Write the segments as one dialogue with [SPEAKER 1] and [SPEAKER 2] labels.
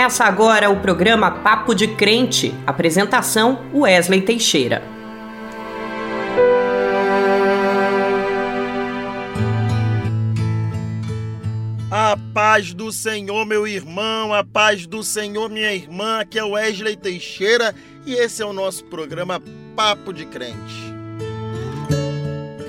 [SPEAKER 1] Começa agora o programa Papo de Crente. Apresentação: Wesley Teixeira.
[SPEAKER 2] A paz do Senhor, meu irmão, a paz do Senhor, minha irmã. Aqui é Wesley Teixeira e esse é o nosso programa Papo de Crente.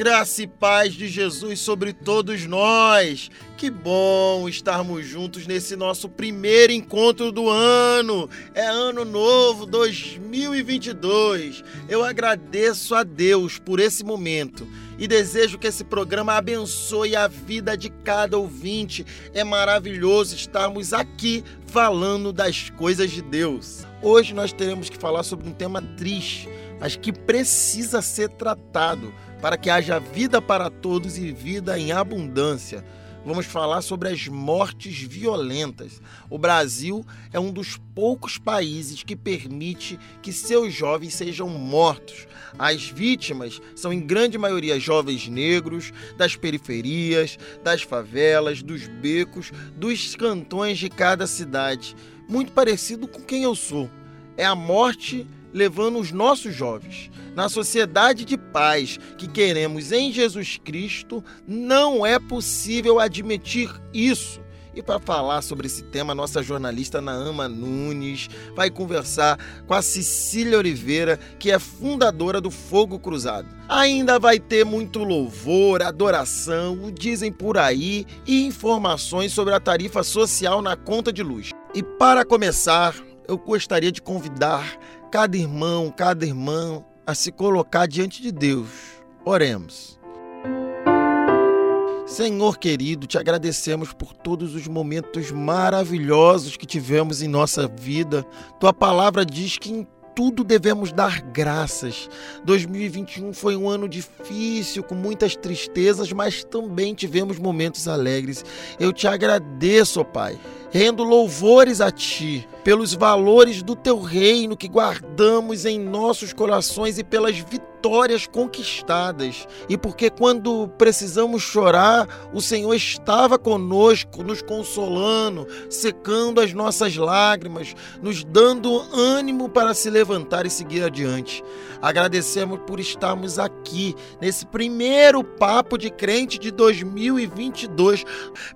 [SPEAKER 2] Graça e paz de Jesus sobre todos nós. Que bom estarmos juntos nesse nosso primeiro encontro do ano. É ano novo 2022. Eu agradeço a Deus por esse momento e desejo que esse programa abençoe a vida de cada ouvinte. É maravilhoso estarmos aqui falando das coisas de Deus. Hoje nós teremos que falar sobre um tema triste, mas que precisa ser tratado para que haja vida para todos e vida em abundância. Vamos falar sobre as mortes violentas. O Brasil é um dos poucos países que permite que seus jovens sejam mortos. As vítimas são, em grande maioria, jovens negros, das periferias, das favelas, dos becos, dos cantões de cada cidade. Muito parecido com quem eu sou. É a morte levando os nossos jovens. Na sociedade de paz que queremos em Jesus Cristo, não é possível admitir isso. E para falar sobre esse tema, nossa jornalista Naama Nunes vai conversar com a Cecília Oliveira, que é fundadora do Fogo Cruzado. Ainda vai ter muito louvor, adoração, o dizem por aí e informações sobre a tarifa social na conta de luz. E para começar, eu gostaria de convidar cada irmão, cada irmã a se colocar diante de Deus. Oremos. Senhor querido, te agradecemos por todos os momentos maravilhosos que tivemos em nossa vida. Tua palavra diz que em tudo devemos dar graças. 2021 foi um ano difícil, com muitas tristezas, mas também tivemos momentos alegres. Eu te agradeço, Pai. Rendo louvores a Ti pelos valores do Teu reino que guardamos em nossos corações e pelas vitórias conquistadas. E porque quando precisamos chorar, o Senhor estava conosco, nos consolando, secando as nossas lágrimas, nos dando ânimo para se levantar e seguir adiante. Agradecemos por estarmos aqui nesse primeiro papo de crente de 2022.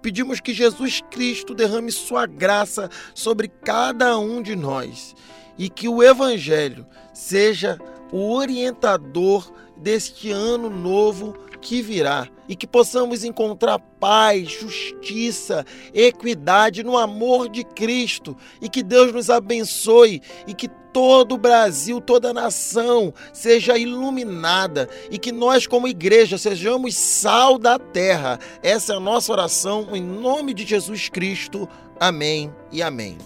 [SPEAKER 2] Pedimos que Jesus Cristo derrame sua graça sobre cada um de nós e que o Evangelho seja o orientador deste ano novo que virá e que possamos encontrar paz, justiça, equidade no amor de Cristo e que Deus nos abençoe e que todo o Brasil, toda a nação seja iluminada e que nós, como igreja, sejamos sal da terra. Essa é a nossa oração em nome de Jesus Cristo. Amém e amém.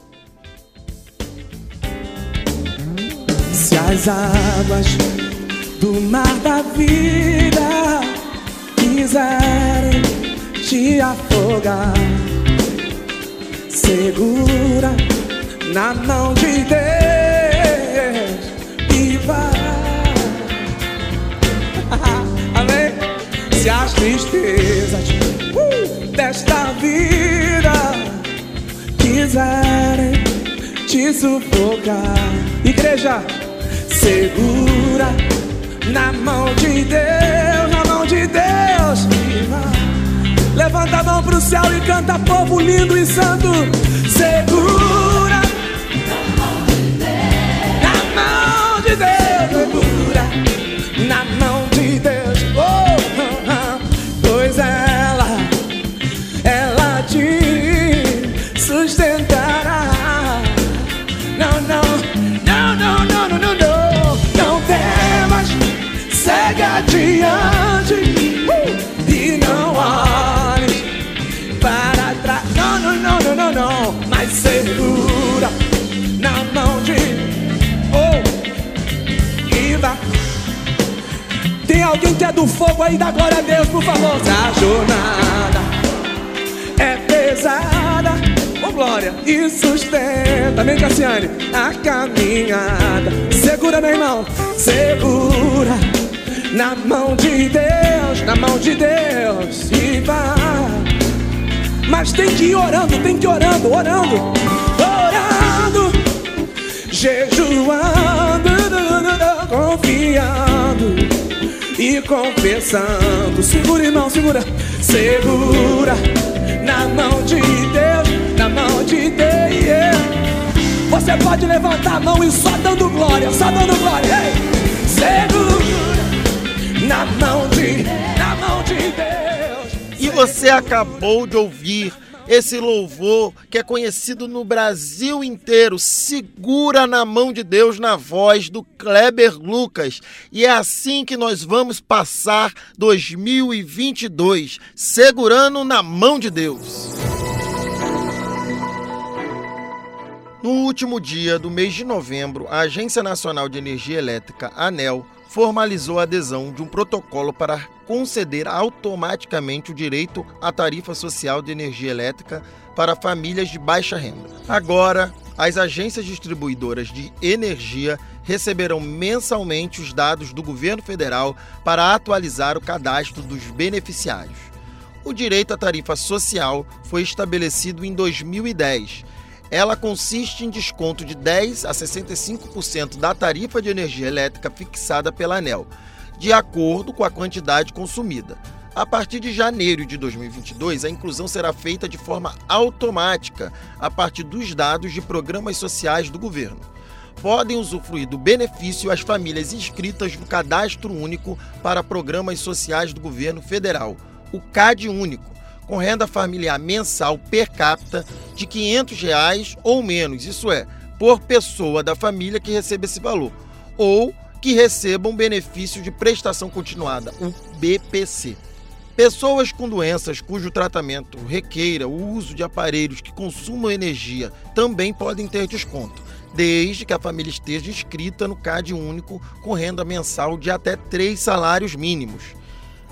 [SPEAKER 3] Se as águas do mar da vida quiserem te afogar, segura na mão de Deus e vai. Amém? Se as tristezas uh, desta vida quiserem te sufocar, igreja, segura na mão de Deus, na mão de Deus. Levanta a mão pro céu e canta, povo lindo e santo. Segura na mão de Deus. Segura na mão de Deus. Mas segura na mão de oh vai. Tem alguém que é do fogo aí, dá glória a Deus, por favor. A jornada é pesada, oh glória, e sustenta, amém, Cassiane? A caminhada, segura, meu irmão, segura na mão de Deus, na mão de Deus, e vai. Mas tem que ir orando, tem que ir orando, orando, orando. jejuando, confiando e confessando. Segura, irmão, segura, segura na mão de Deus, na mão de Deus. Você pode levantar a mão e só dando glória, só dando glória. Segura na mão de, na mão de Deus.
[SPEAKER 2] Você acabou de ouvir esse louvor que é conhecido no Brasil inteiro, segura na mão de Deus na voz do Kleber Lucas. E é assim que nós vamos passar 2022, segurando na mão de Deus. No último dia do mês de novembro, a Agência Nacional de Energia Elétrica, ANEL, formalizou a adesão de um protocolo para conceder automaticamente o direito à tarifa social de energia elétrica para famílias de baixa renda. Agora, as agências distribuidoras de energia receberão mensalmente os dados do governo federal para atualizar o cadastro dos beneficiários. O direito à tarifa social foi estabelecido em 2010 ela consiste em desconto de 10 a 65% da tarifa de energia elétrica fixada pela ANEL, de acordo com a quantidade consumida. A partir de janeiro de 2022, a inclusão será feita de forma automática a partir dos dados de programas sociais do governo. Podem usufruir do benefício as famílias inscritas no Cadastro Único para Programas Sociais do Governo Federal, o CAD Único, com renda familiar mensal per capita de 500 reais ou menos, isso é, por pessoa da família que receba esse valor, ou que recebam benefício de prestação continuada, o BPC. Pessoas com doenças cujo tratamento requeira o uso de aparelhos que consumam energia também podem ter desconto, desde que a família esteja inscrita no CAD único com renda mensal de até três salários mínimos.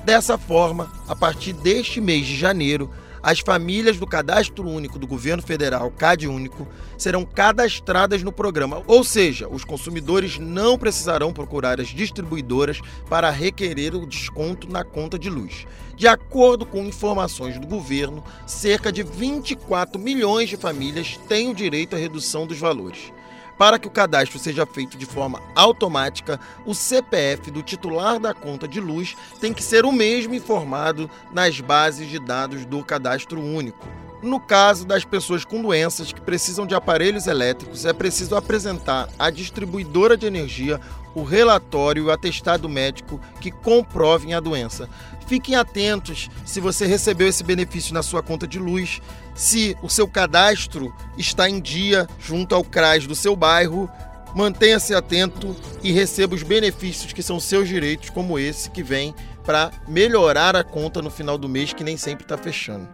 [SPEAKER 2] Dessa forma, a partir deste mês de janeiro, as famílias do Cadastro Único do Governo Federal, CAD Único, serão cadastradas no programa, ou seja, os consumidores não precisarão procurar as distribuidoras para requerer o desconto na conta de luz. De acordo com informações do governo, cerca de 24 milhões de famílias têm o direito à redução dos valores. Para que o cadastro seja feito de forma automática, o CPF do titular da conta de luz tem que ser o mesmo informado nas bases de dados do cadastro único. No caso das pessoas com doenças que precisam de aparelhos elétricos, é preciso apresentar à distribuidora de energia o relatório e o atestado médico que comprovem a doença. Fiquem atentos se você recebeu esse benefício na sua conta de luz, se o seu cadastro está em dia junto ao CRAS do seu bairro. Mantenha-se atento e receba os benefícios que são seus direitos, como esse que vem para melhorar a conta no final do mês, que nem sempre está fechando.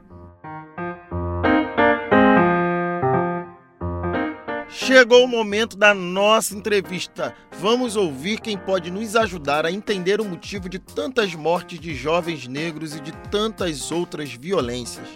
[SPEAKER 2] Chegou o momento da nossa entrevista. Vamos ouvir quem pode nos ajudar a entender o motivo de tantas mortes de jovens negros e de tantas outras violências.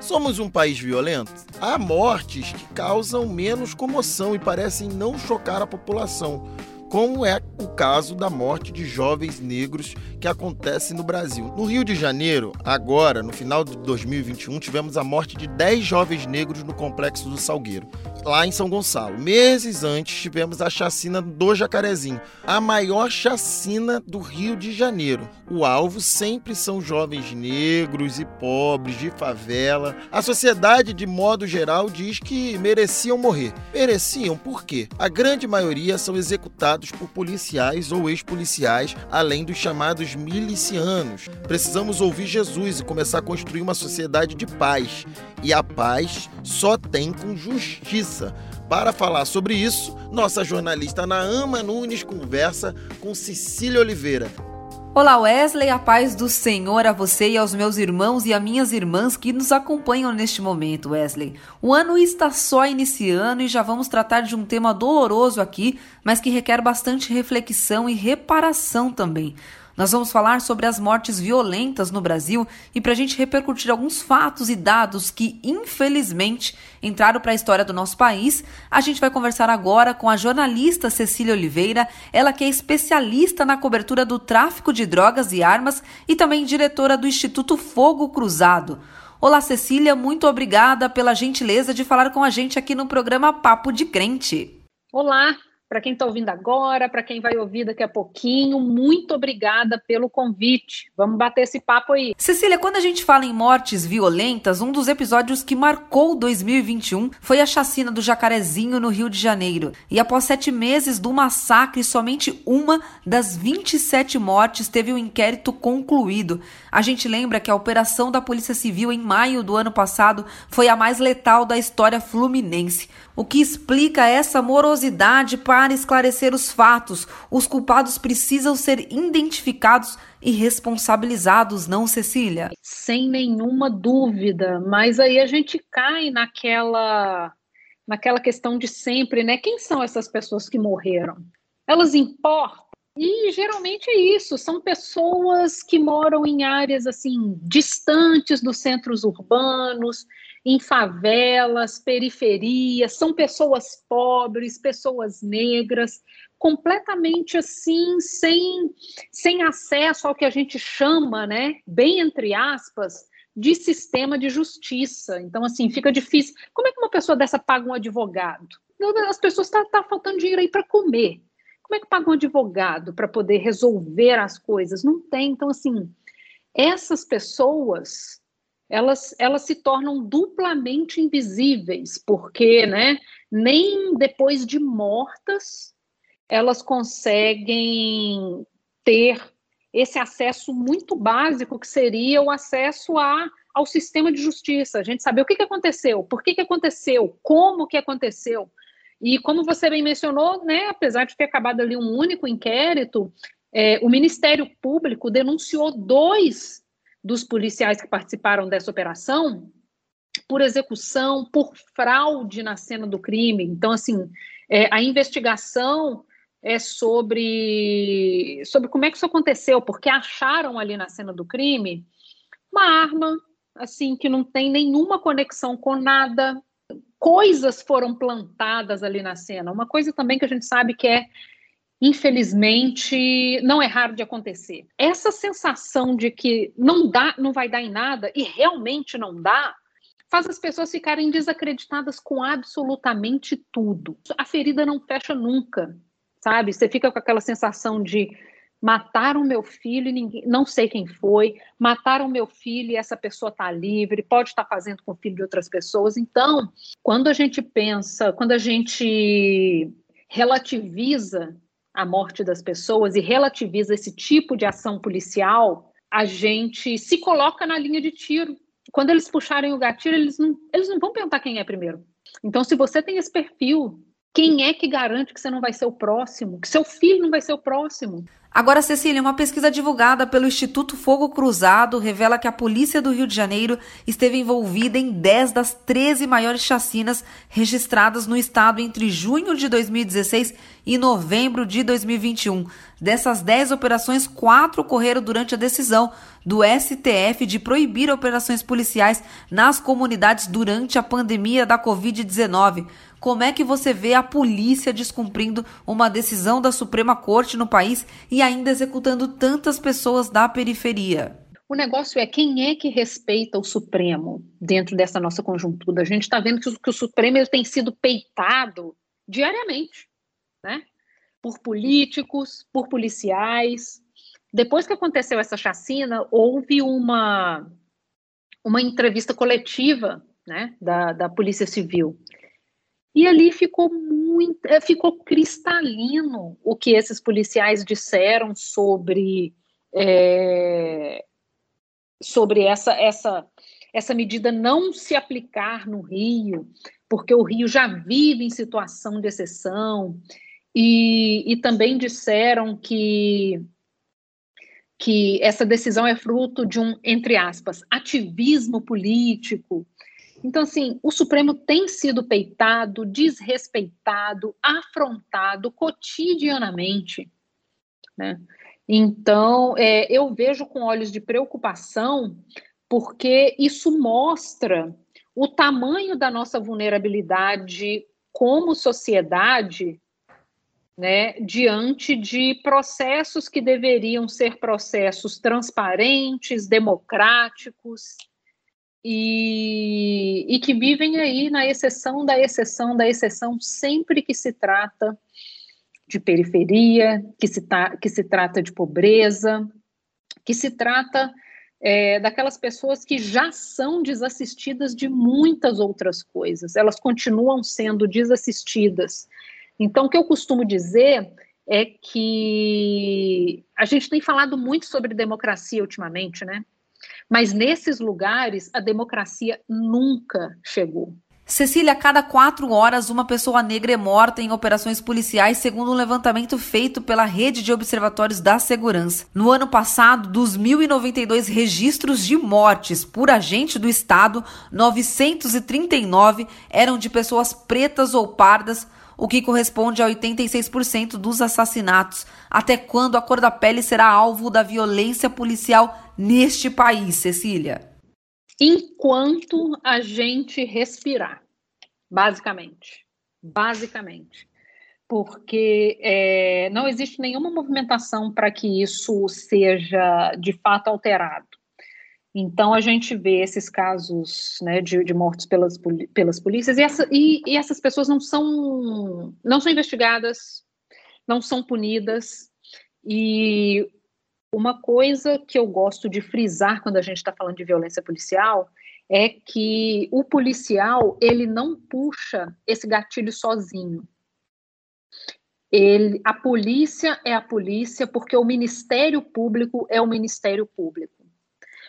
[SPEAKER 2] Somos um país violento? Há mortes que causam menos comoção e parecem não chocar a população como é o caso da morte de jovens negros que acontece no Brasil. No Rio de Janeiro, agora, no final de 2021, tivemos a morte de 10 jovens negros no complexo do Salgueiro, lá em São Gonçalo. Meses antes, tivemos a chacina do Jacarezinho, a maior chacina do Rio de Janeiro. O alvo sempre são jovens negros e pobres de favela. A sociedade, de modo geral, diz que mereciam morrer. Mereciam por quê? A grande maioria são executados por policiais ou ex-policiais, além dos chamados milicianos. Precisamos ouvir Jesus e começar a construir uma sociedade de paz. E a paz só tem com justiça. Para falar sobre isso, nossa jornalista Naama Nunes conversa com Cecília Oliveira,
[SPEAKER 4] Olá Wesley, a paz do Senhor a você e aos meus irmãos e a minhas irmãs que nos acompanham neste momento, Wesley. O ano está só iniciando e já vamos tratar de um tema doloroso aqui, mas que requer bastante reflexão e reparação também. Nós vamos falar sobre as mortes violentas no Brasil e para a gente repercutir alguns fatos e dados que, infelizmente, entraram para a história do nosso país, a gente vai conversar agora com a jornalista Cecília Oliveira, ela que é especialista na cobertura do tráfico de drogas e armas e também diretora do Instituto Fogo Cruzado. Olá, Cecília, muito obrigada pela gentileza de falar com a gente aqui no programa Papo de Crente.
[SPEAKER 5] Olá, para quem está ouvindo agora, para quem vai ouvir daqui a pouquinho, muito obrigada pelo convite. Vamos bater esse papo aí.
[SPEAKER 4] Cecília, quando a gente fala em mortes violentas, um dos episódios que marcou 2021 foi a chacina do Jacarezinho no Rio de Janeiro. E após sete meses do massacre, somente uma das 27 mortes teve o um inquérito concluído. A gente lembra que a operação da Polícia Civil em maio do ano passado foi a mais letal da história fluminense. O que explica essa morosidade para esclarecer os fatos? Os culpados precisam ser identificados e responsabilizados, não, Cecília?
[SPEAKER 5] Sem nenhuma dúvida, mas aí a gente cai naquela naquela questão de sempre, né? Quem são essas pessoas que morreram? Elas importam? E geralmente é isso, são pessoas que moram em áreas assim distantes dos centros urbanos, em favelas, periferias, são pessoas pobres, pessoas negras, completamente assim, sem, sem acesso ao que a gente chama, né, bem entre aspas, de sistema de justiça. Então, assim, fica difícil. Como é que uma pessoa dessa paga um advogado? As pessoas estão tá, tá faltando dinheiro aí para comer. Como é que paga um advogado para poder resolver as coisas? Não tem. Então, assim, essas pessoas elas, elas se tornam duplamente invisíveis, porque né, nem depois de mortas elas conseguem ter esse acesso muito básico que seria o acesso a, ao sistema de justiça, a gente saber o que, que aconteceu, por que, que aconteceu, como que aconteceu. E como você bem mencionou, né, apesar de ter acabado ali um único inquérito, é, o Ministério Público denunciou dois dos policiais que participaram dessa operação por execução, por fraude na cena do crime. Então, assim, é, a investigação é sobre, sobre como é que isso aconteceu, porque acharam ali na cena do crime uma arma, assim, que não tem nenhuma conexão com nada, coisas foram plantadas ali na cena. Uma coisa também que a gente sabe que é infelizmente, não é raro de acontecer. Essa sensação de que não dá, não vai dar em nada e realmente não dá, faz as pessoas ficarem desacreditadas com absolutamente tudo. A ferida não fecha nunca, sabe? Você fica com aquela sensação de mataram meu filho e ninguém, não sei quem foi, mataram meu filho e essa pessoa está livre, pode estar tá fazendo com o filho de outras pessoas. Então, quando a gente pensa, quando a gente relativiza a morte das pessoas e relativiza esse tipo de ação policial, a gente se coloca na linha de tiro. Quando eles puxarem o gatilho, eles não, eles não vão perguntar quem é primeiro. Então, se você tem esse perfil, quem é que garante que você não vai ser o próximo? Que seu filho não vai ser o próximo?
[SPEAKER 4] Agora, Cecília, uma pesquisa divulgada pelo Instituto Fogo Cruzado revela que a polícia do Rio de Janeiro esteve envolvida em 10 das 13 maiores chacinas registradas no estado entre junho de 2016 e novembro de 2021. Dessas 10 operações, quatro ocorreram durante a decisão do STF de proibir operações policiais nas comunidades durante a pandemia da Covid-19. Como é que você vê a polícia descumprindo uma decisão da Suprema Corte no país e ainda executando tantas pessoas da periferia?
[SPEAKER 5] O negócio é quem é que respeita o Supremo dentro dessa nossa conjuntura. A gente está vendo que o, que o Supremo tem sido peitado diariamente, né? Por políticos, por policiais. Depois que aconteceu essa chacina, houve uma, uma entrevista coletiva né, da, da Polícia Civil. E ali ficou muito, eh, ficou cristalino o que esses policiais disseram sobre é, sobre essa essa essa medida não se aplicar no Rio, porque o Rio já vive em situação de exceção, e, e também disseram que que essa decisão é fruto de um, entre aspas, ativismo político, então, assim, o Supremo tem sido peitado, desrespeitado, afrontado cotidianamente. Né? Então, é, eu vejo com olhos de preocupação, porque isso mostra o tamanho da nossa vulnerabilidade como sociedade né, diante de processos que deveriam ser processos transparentes, democráticos, e, e, que vivem aí na exceção da exceção da exceção sempre que se trata de periferia, que se, ta, que se trata de pobreza, que se trata é, daquelas pessoas que já são desassistidas de muitas outras coisas, elas continuam sendo desassistidas. Então, o que eu costumo dizer é que a gente tem falado muito sobre democracia ultimamente, né? Mas nesses lugares a democracia nunca chegou.
[SPEAKER 4] Cecília, a cada quatro horas, uma pessoa negra é morta em operações policiais, segundo um levantamento feito pela Rede de Observatórios da Segurança. No ano passado, dos 1.092 registros de mortes por agente do Estado, 939 eram de pessoas pretas ou pardas, o que corresponde a 86% dos assassinatos. Até quando a cor da pele será alvo da violência policial neste país, Cecília?
[SPEAKER 5] Enquanto a gente respirar, basicamente. Basicamente. Porque é, não existe nenhuma movimentação para que isso seja de fato alterado. Então, a gente vê esses casos né, de, de mortes pelas, pelas polícias, e, essa, e, e, essas pessoas não são, não são investigadas, não são punidas. E uma coisa que eu gosto de frisar quando a gente está falando de violência policial é que o policial ele não puxa esse gatilho sozinho. Ele, a polícia é a polícia porque o Ministério Público é o Ministério Público.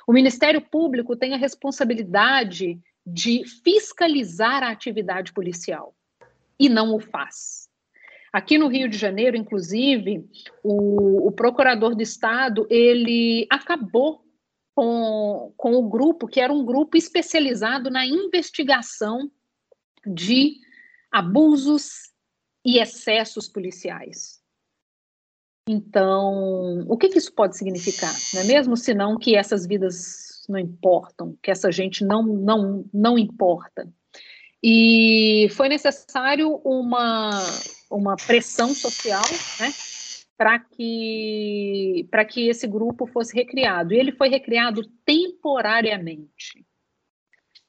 [SPEAKER 5] O Ministério Público tem a responsabilidade de fiscalizar a atividade policial e não o faz. Aqui no Rio de Janeiro, inclusive, o, o procurador do Estado ele acabou com, com o grupo, que era um grupo especializado na investigação de abusos e excessos policiais. Então, o que, que isso pode significar? Não é mesmo? Senão que essas vidas não importam, que essa gente não, não, não importa. E foi necessário uma, uma pressão social, né? para que para que esse grupo fosse recriado. E ele foi recriado temporariamente.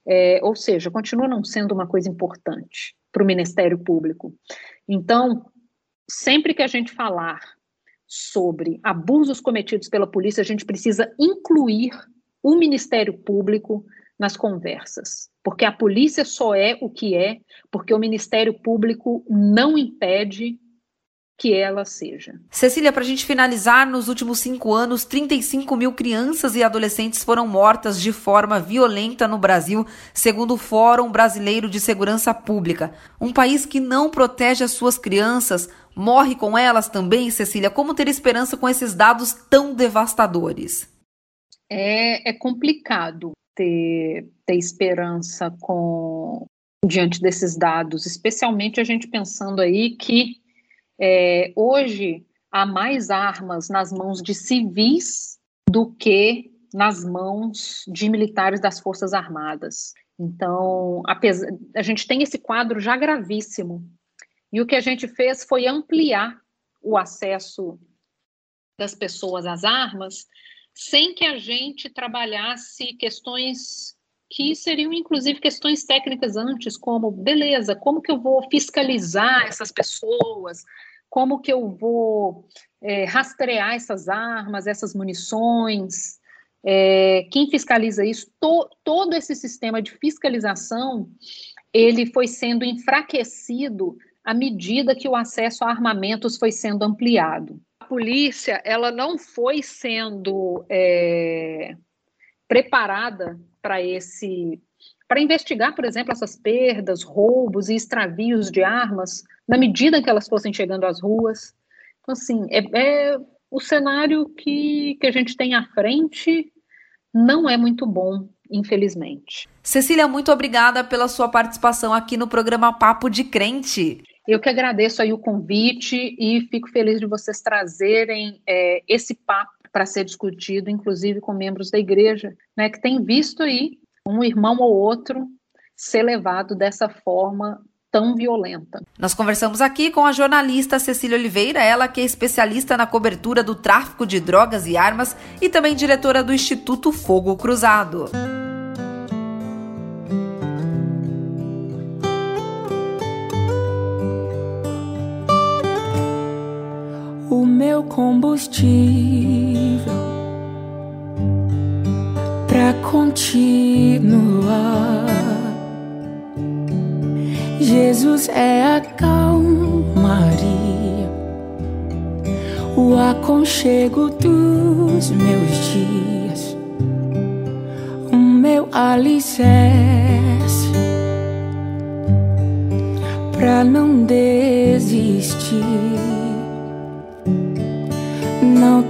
[SPEAKER 5] É, ou seja, continua não sendo uma coisa importante para o Ministério Público. Então, sempre que a gente falar sobre abusos cometidos pela polícia, a gente precisa incluir o Ministério Público nas conversas, porque a polícia só é o que é, porque o Ministério Público não impede que ela seja.
[SPEAKER 4] Cecília, para a gente finalizar, nos últimos cinco anos, 35 mil crianças e adolescentes foram mortas de forma violenta no Brasil, segundo o Fórum Brasileiro de Segurança Pública. Um país que não protege as suas crianças morre com elas também, Cecília? Como ter esperança com esses dados tão devastadores?
[SPEAKER 5] É, é complicado ter, ter esperança com diante desses dados, especialmente a gente pensando aí que é, hoje há mais armas nas mãos de civis do que nas mãos de militares das Forças Armadas. Então, apesar, a gente tem esse quadro já gravíssimo. E o que a gente fez foi ampliar o acesso das pessoas às armas, sem que a gente trabalhasse questões que seriam inclusive questões técnicas antes, como beleza, como que eu vou fiscalizar essas pessoas, como que eu vou é, rastrear essas armas, essas munições, é, quem fiscaliza isso? To, todo esse sistema de fiscalização ele foi sendo enfraquecido à medida que o acesso a armamentos foi sendo ampliado. Polícia ela não foi sendo é, preparada para esse para investigar, por exemplo, essas perdas, roubos e extravios de armas na medida que elas fossem chegando às ruas. Então, assim, é, é o cenário que, que a gente tem à frente não é muito bom, infelizmente.
[SPEAKER 4] Cecília, muito obrigada pela sua participação aqui no programa Papo de Crente.
[SPEAKER 5] Eu que agradeço aí o convite e fico feliz de vocês trazerem é, esse papo para ser discutido, inclusive com membros da igreja, né, que tem visto aí um irmão ou outro ser levado dessa forma tão violenta.
[SPEAKER 4] Nós conversamos aqui com a jornalista Cecília Oliveira, ela que é especialista na cobertura do tráfico de drogas e armas e também diretora do Instituto Fogo Cruzado.
[SPEAKER 6] Combustível para continuar. Jesus é a calmaria, o aconchego dos meus dias, o meu alicerce pra não desistir.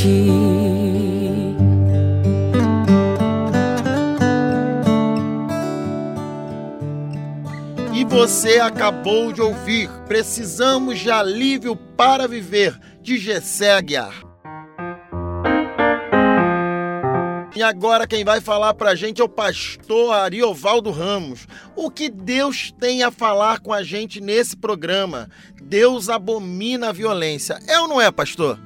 [SPEAKER 6] ti?
[SPEAKER 2] E você acabou de ouvir Precisamos de Alívio para Viver, de Gessé Aguiar. E agora quem vai falar pra gente é o pastor Ariovaldo Ramos. O que Deus tem a falar com a gente nesse programa? Deus abomina a violência. É ou não é, pastor?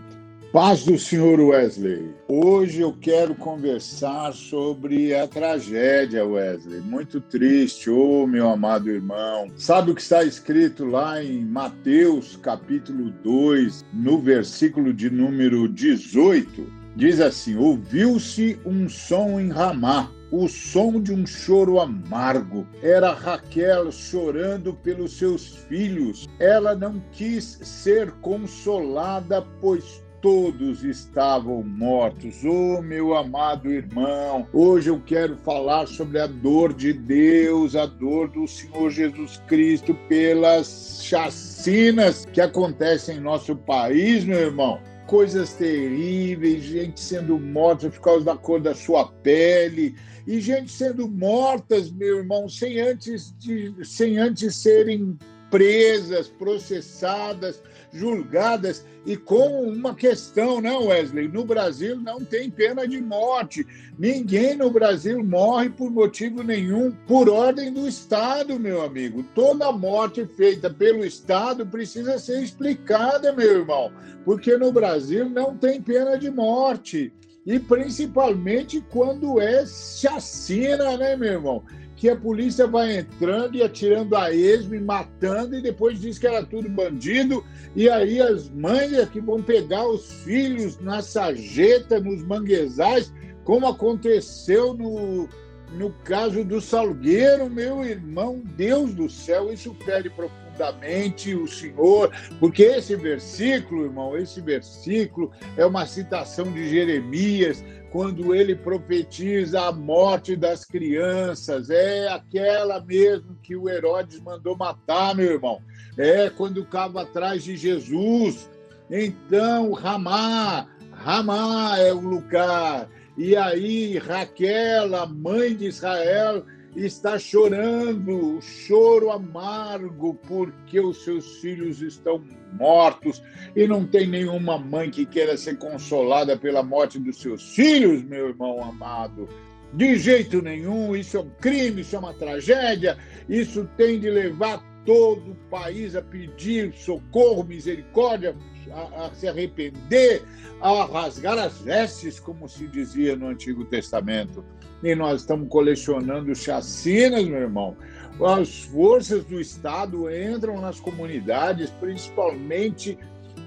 [SPEAKER 7] Paz do Senhor Wesley. Hoje eu quero conversar sobre a tragédia, Wesley. Muito triste, ô oh, meu amado irmão. Sabe o que está escrito lá em Mateus, capítulo 2, no versículo de número 18? Diz assim: Ouviu-se um som em Ramá, o som de um choro amargo. Era Raquel chorando pelos seus filhos. Ela não quis ser consolada, pois todos estavam mortos. Oh, meu amado irmão, hoje eu quero falar sobre a dor de Deus, a dor do Senhor Jesus Cristo pelas chacinas que acontecem em nosso país, meu irmão coisas terríveis, gente sendo morta por causa da cor da sua pele, e gente sendo mortas, meu irmão, sem antes, de, sem antes serem presas, processadas, julgadas e com uma questão, né, Wesley? No Brasil não tem pena de morte. Ninguém no Brasil morre por motivo nenhum, por ordem do Estado, meu amigo. Toda morte feita pelo Estado precisa ser explicada, meu irmão, porque no Brasil não tem pena de morte. E principalmente quando é chacina, né, meu irmão? Que a polícia vai entrando e atirando a esmo e matando, e depois diz que era tudo bandido, e aí as mães é que vão pegar os filhos na sarjeta, nos manguezais, como aconteceu no, no caso do Salgueiro, meu irmão, Deus do céu, isso fere profundamente o Senhor, porque esse versículo, irmão, esse versículo é uma citação de Jeremias, quando ele profetiza a morte das crianças, é aquela mesmo que o Herodes mandou matar, meu irmão. É quando estava atrás de Jesus. Então, Ramá, Ramá é o lugar. E aí, Raquel, a mãe de Israel, está chorando, choro amargo, porque os seus filhos estão mortos e não tem nenhuma mãe que queira ser consolada pela morte dos seus filhos, meu irmão amado. De jeito nenhum, isso é um crime, isso é uma tragédia, isso tem de levar todo o país a pedir socorro, misericórdia, a, a se arrepender, a rasgar as vestes, como se dizia no Antigo Testamento. E nós estamos colecionando chacinas, meu irmão. As forças do Estado entram nas comunidades, principalmente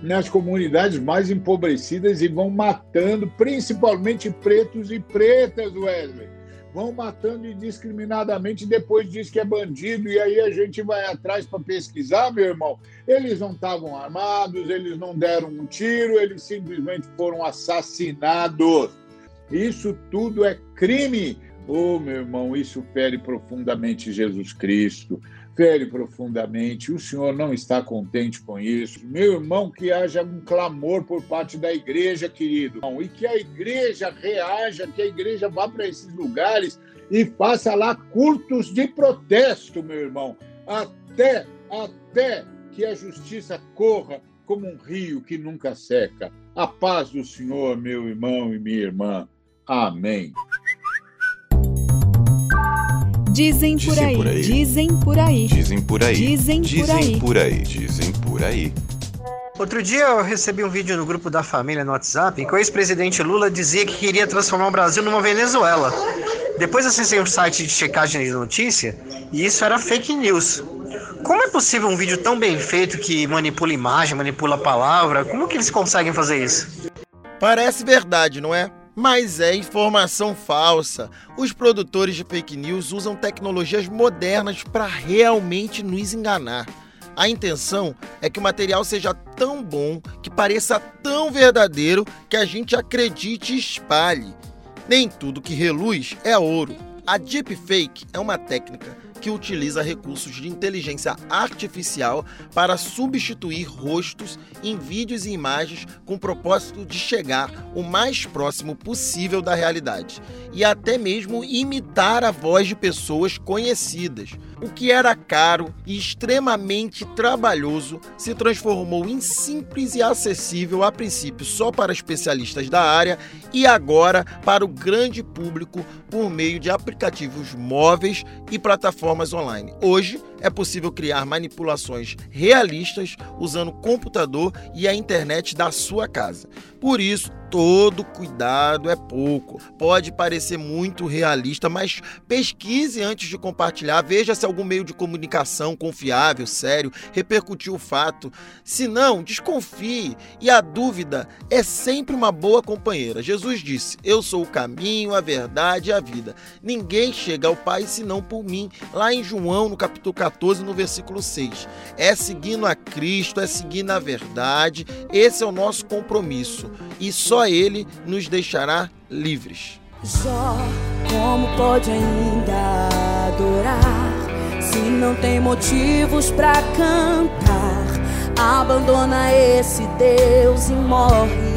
[SPEAKER 7] nas comunidades mais empobrecidas, e vão matando, principalmente pretos e pretas, Wesley vão matando indiscriminadamente depois diz que é bandido, e aí a gente vai atrás para pesquisar, meu irmão. Eles não estavam armados, eles não deram um tiro, eles simplesmente foram assassinados. Isso tudo é crime. Oh, meu irmão, isso fere profundamente Jesus Cristo fere profundamente. O senhor não está contente com isso. Meu irmão, que haja um clamor por parte da igreja, querido, e que a igreja reaja, que a igreja vá para esses lugares e faça lá cultos de protesto, meu irmão, até, até que a justiça corra como um rio que nunca seca. A paz do Senhor, meu irmão e minha irmã. Amém.
[SPEAKER 8] Dizem por, aí, por aí. Dizem por aí.
[SPEAKER 9] Dizem por aí.
[SPEAKER 8] Dizem por aí.
[SPEAKER 9] Dizem por aí. Dizem por aí.
[SPEAKER 10] Outro dia eu recebi um vídeo no grupo da família no WhatsApp em que o ex-presidente Lula dizia que queria transformar o Brasil numa Venezuela. Depois acessei um site de checagem de notícia e isso era fake news. Como é possível um vídeo tão bem feito que manipula imagem, manipula palavra? Como que eles conseguem fazer isso?
[SPEAKER 2] Parece verdade, não é? Mas é informação falsa. Os produtores de fake news usam tecnologias modernas para realmente nos enganar. A intenção é que o material seja tão bom, que pareça tão verdadeiro, que a gente acredite e espalhe. Nem tudo que reluz é ouro. A deepfake é uma técnica que utiliza recursos de inteligência artificial para substituir rostos em vídeos e imagens com o propósito de chegar o mais próximo possível da realidade e até mesmo imitar a voz de pessoas conhecidas. O que era caro e extremamente trabalhoso se transformou em simples e acessível a princípio só para especialistas da área e agora para o grande público por meio de aplicativos móveis e plataformas online. Hoje, é possível criar manipulações realistas usando computador e a internet da sua casa. Por isso, todo cuidado é pouco. Pode parecer muito realista, mas pesquise antes de compartilhar, veja se algum meio de comunicação confiável, sério, repercutiu o fato. Se não, desconfie. E a dúvida é sempre uma boa companheira. Jesus disse: Eu sou o caminho, a verdade e a vida. Ninguém chega ao Pai senão por mim. Lá em João, no capítulo 14, no versículo 6. É seguindo a Cristo, é seguindo a verdade. Esse é o nosso compromisso. E só Ele nos deixará livres.
[SPEAKER 11] Só como pode ainda adorar se não tem motivos para cantar? Abandona esse Deus e morre.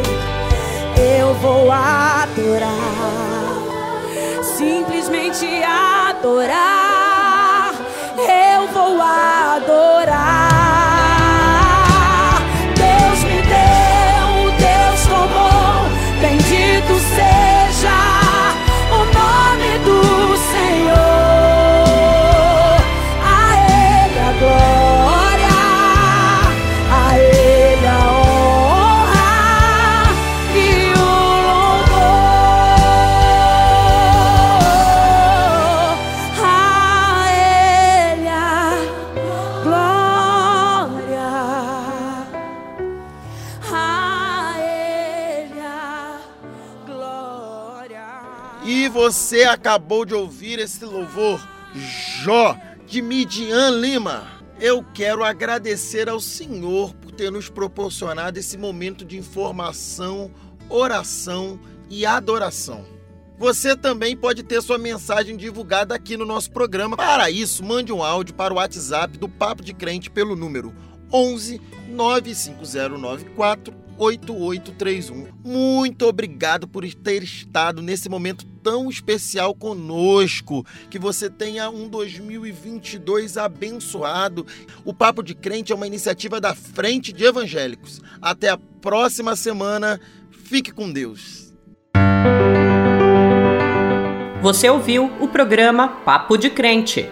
[SPEAKER 11] Eu vou adorar simplesmente adorar. Eu vou adorar.
[SPEAKER 2] E você acabou de ouvir esse louvor Jó de Midian Lima. Eu quero agradecer ao Senhor por ter nos proporcionado esse momento de informação, oração e adoração. Você também pode ter sua mensagem divulgada aqui no nosso programa. Para isso, mande um áudio para o WhatsApp do Papo de Crente pelo número 11 95094 8831. Muito obrigado por ter estado nesse momento tão especial conosco. Que você tenha um 2022 abençoado. O Papo de Crente é uma iniciativa da Frente de Evangélicos. Até a próxima semana. Fique com Deus.
[SPEAKER 1] Você ouviu o programa Papo de Crente